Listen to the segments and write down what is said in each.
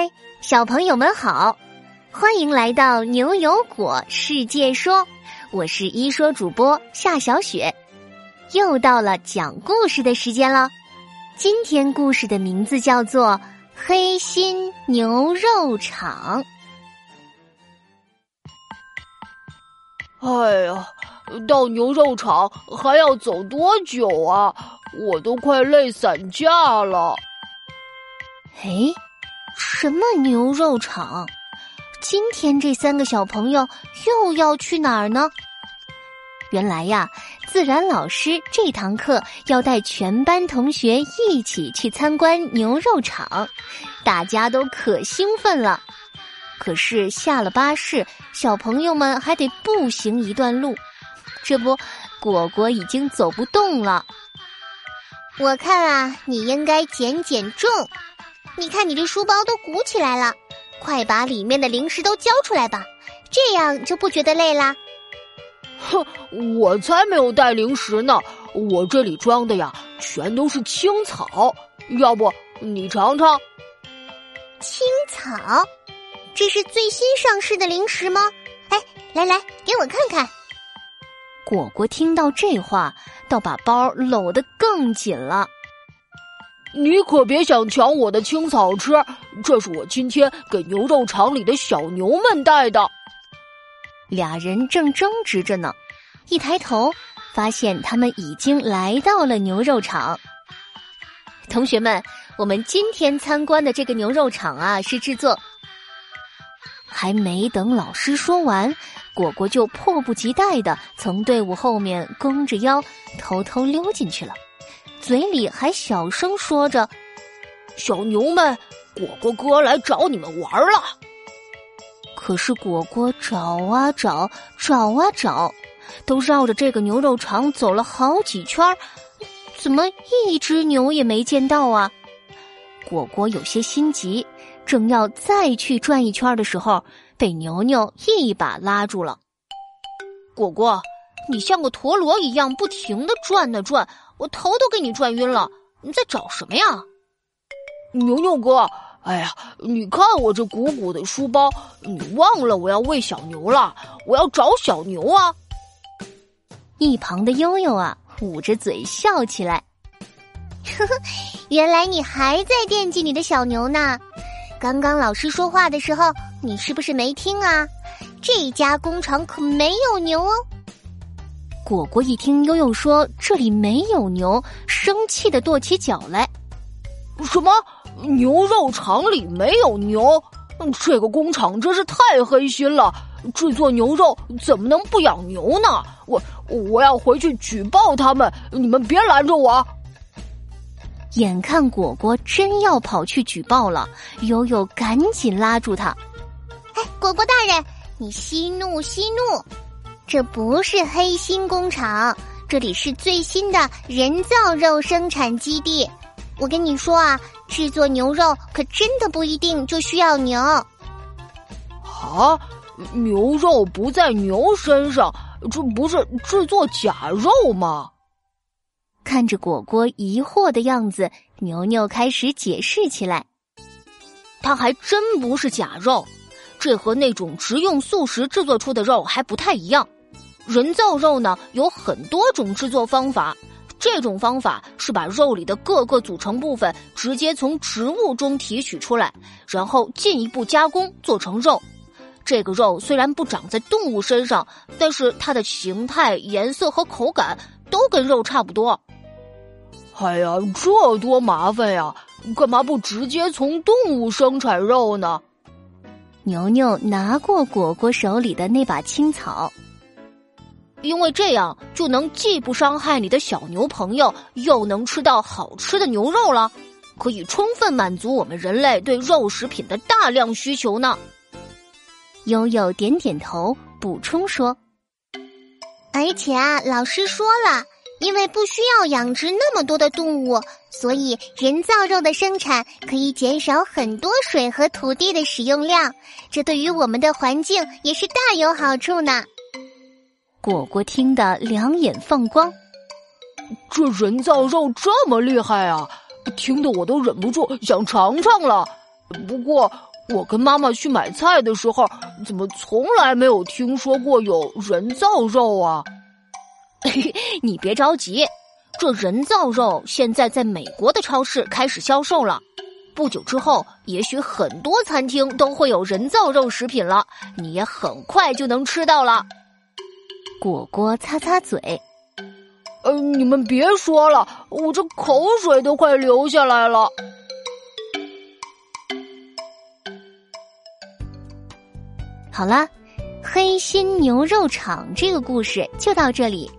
嗨，小朋友们好，欢迎来到牛油果世界说，我是一说主播夏小雪，又到了讲故事的时间了。今天故事的名字叫做《黑心牛肉厂》。哎呀，到牛肉厂还要走多久啊？我都快累散架了。哎。什么牛肉厂？今天这三个小朋友又要去哪儿呢？原来呀，自然老师这堂课要带全班同学一起去参观牛肉厂，大家都可兴奋了。可是下了巴士，小朋友们还得步行一段路，这不，果果已经走不动了。我看啊，你应该减减重。你看，你这书包都鼓起来了，快把里面的零食都交出来吧，这样就不觉得累啦。哼，我才没有带零食呢，我这里装的呀全都是青草，要不你尝尝？青草，这是最新上市的零食吗？哎，来来，给我看看。果果听到这话，倒把包搂得更紧了。你可别想抢我的青草吃，这是我今天给牛肉厂里的小牛们带的。俩人正争执着呢，一抬头发现他们已经来到了牛肉厂。同学们，我们今天参观的这个牛肉厂啊，是制作……还没等老师说完，果果就迫不及待的从队伍后面弓着腰，偷偷溜进去了。嘴里还小声说着：“小牛们，果果哥来找你们玩了。”可是果果找啊找，找啊找，都绕着这个牛肉厂走了好几圈，怎么一只牛也没见到啊？果果有些心急，正要再去转一圈的时候，被牛牛一把拉住了。果果，你像个陀螺一样不停的转啊转。我头都给你转晕了，你在找什么呀，牛牛哥？哎呀，你看我这鼓鼓的书包，你忘了我要喂小牛了？我要找小牛啊！一旁的悠悠啊，捂着嘴笑起来。呵呵，原来你还在惦记你的小牛呢。刚刚老师说话的时候，你是不是没听啊？这家工厂可没有牛哦。果果一听悠悠说这里没有牛，生气的跺起脚来。什么？牛肉厂里没有牛？这个工厂真是太黑心了！制作牛肉怎么能不养牛呢？我我要回去举报他们！你们别拦着我！眼看果果真要跑去举报了，悠悠赶紧拉住他。哎，果果大人，你息怒息怒。这不是黑心工厂，这里是最新的人造肉生产基地。我跟你说啊，制作牛肉可真的不一定就需要牛。啊，牛肉不在牛身上，这不是制作假肉吗？看着果果疑惑的样子，牛牛开始解释起来。它还真不是假肉，这和那种食用素食制作出的肉还不太一样。人造肉呢有很多种制作方法，这种方法是把肉里的各个组成部分直接从植物中提取出来，然后进一步加工做成肉。这个肉虽然不长在动物身上，但是它的形态、颜色和口感都跟肉差不多。哎呀，这多麻烦呀！干嘛不直接从动物生产肉呢？牛牛拿过果果手里的那把青草。因为这样就能既不伤害你的小牛朋友，又能吃到好吃的牛肉了，可以充分满足我们人类对肉食品的大量需求呢。悠悠点点头，补充说：“而且啊，老师说了，因为不需要养殖那么多的动物，所以人造肉的生产可以减少很多水和土地的使用量，这对于我们的环境也是大有好处呢。”果果听得两眼放光，这人造肉这么厉害啊！听得我都忍不住想尝尝了。不过我跟妈妈去买菜的时候，怎么从来没有听说过有人造肉啊？你别着急，这人造肉现在在美国的超市开始销售了。不久之后，也许很多餐厅都会有人造肉食品了，你也很快就能吃到了。果果擦擦嘴，呃，你们别说了，我这口水都快流下来了。好啦，黑心牛肉厂这个故事就到这里。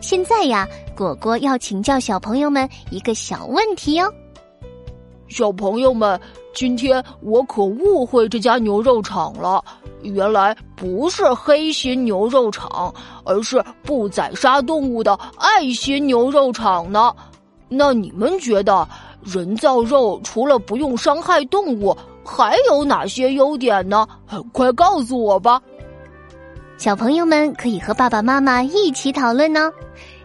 现在呀，果果要请教小朋友们一个小问题哟。小朋友们，今天我可误会这家牛肉厂了。原来不是黑心牛肉厂，而是不宰杀动物的爱心牛肉厂呢。那你们觉得人造肉除了不用伤害动物，还有哪些优点呢？很快告诉我吧！小朋友们可以和爸爸妈妈一起讨论呢。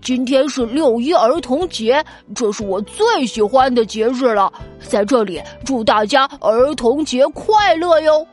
今天是六一儿童节，这是我最喜欢的节日了。在这里，祝大家儿童节快乐哟！